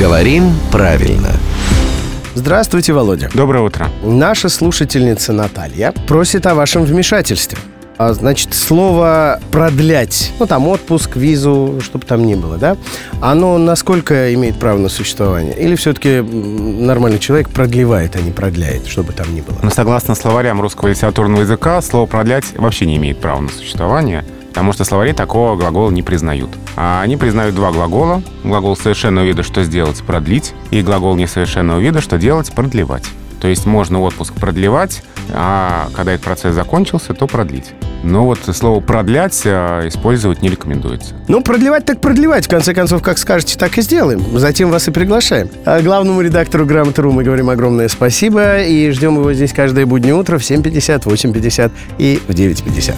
Говорим правильно. Здравствуйте, Володя. Доброе утро. Наша слушательница Наталья просит о вашем вмешательстве. А, значит, слово «продлять», ну, там, отпуск, визу, чтобы там ни было, да? Оно насколько имеет право на существование? Или все-таки нормальный человек продлевает, а не продляет, чтобы там ни было? Но согласно словарям русского литературного языка, слово «продлять» вообще не имеет права на существование, потому что словари такого глагола не признают. А они признают два глагола. Глагол совершенного вида «что сделать» — «продлить», и глагол несовершенного вида «что делать» — «продлевать». То есть можно отпуск продлевать, а когда этот процесс закончился, то продлить. Но вот слово «продлять» а, использовать не рекомендуется. Ну, продлевать так продлевать. В конце концов, как скажете, так и сделаем. Затем вас и приглашаем. А главному редактору «Грамоты.ру» мы говорим огромное спасибо и ждем его здесь каждое буднее утро в 7.50, 8.50 и в 9.50.